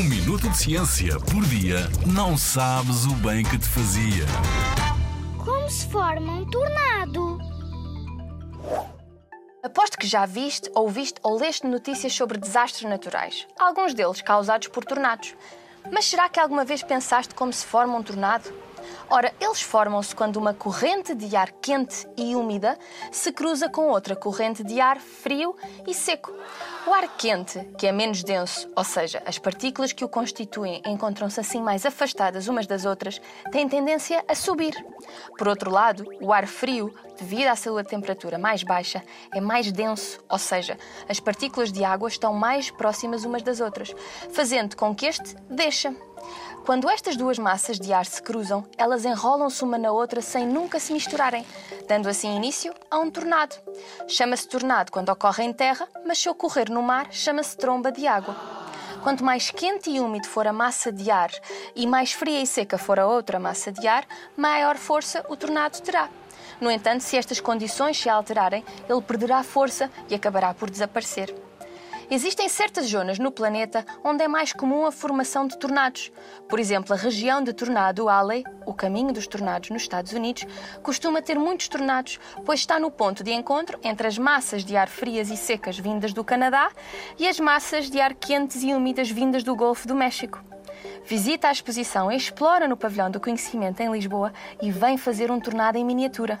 Um minuto de ciência por dia não sabes o bem que te fazia. Como se forma um tornado? Aposto que já viste, ouviste ou leste notícias sobre desastres naturais, alguns deles causados por tornados. Mas será que alguma vez pensaste como se forma um tornado? Ora, eles formam-se quando uma corrente de ar quente e úmida se cruza com outra corrente de ar frio e seco. O ar quente, que é menos denso, ou seja, as partículas que o constituem encontram-se assim mais afastadas umas das outras, têm tendência a subir. Por outro lado, o ar frio, devido à sua temperatura mais baixa, é mais denso, ou seja, as partículas de água estão mais próximas umas das outras, fazendo com que este deixa. Quando estas duas massas de ar se cruzam, elas enrolam-se uma na outra sem nunca se misturarem, dando assim início a um tornado. Chama-se tornado quando ocorre em terra, mas se ocorrer no mar, chama-se tromba de água. Quanto mais quente e úmido for a massa de ar e mais fria e seca for a outra massa de ar, maior força o tornado terá. No entanto, se estas condições se alterarem, ele perderá força e acabará por desaparecer. Existem certas zonas no planeta onde é mais comum a formação de tornados. Por exemplo, a região de Tornado Alley, o caminho dos tornados nos Estados Unidos, costuma ter muitos tornados, pois está no ponto de encontro entre as massas de ar frias e secas vindas do Canadá e as massas de ar quentes e úmidas vindas do Golfo do México. Visita a exposição Explora no Pavilhão do Conhecimento em Lisboa e vem fazer um tornado em miniatura.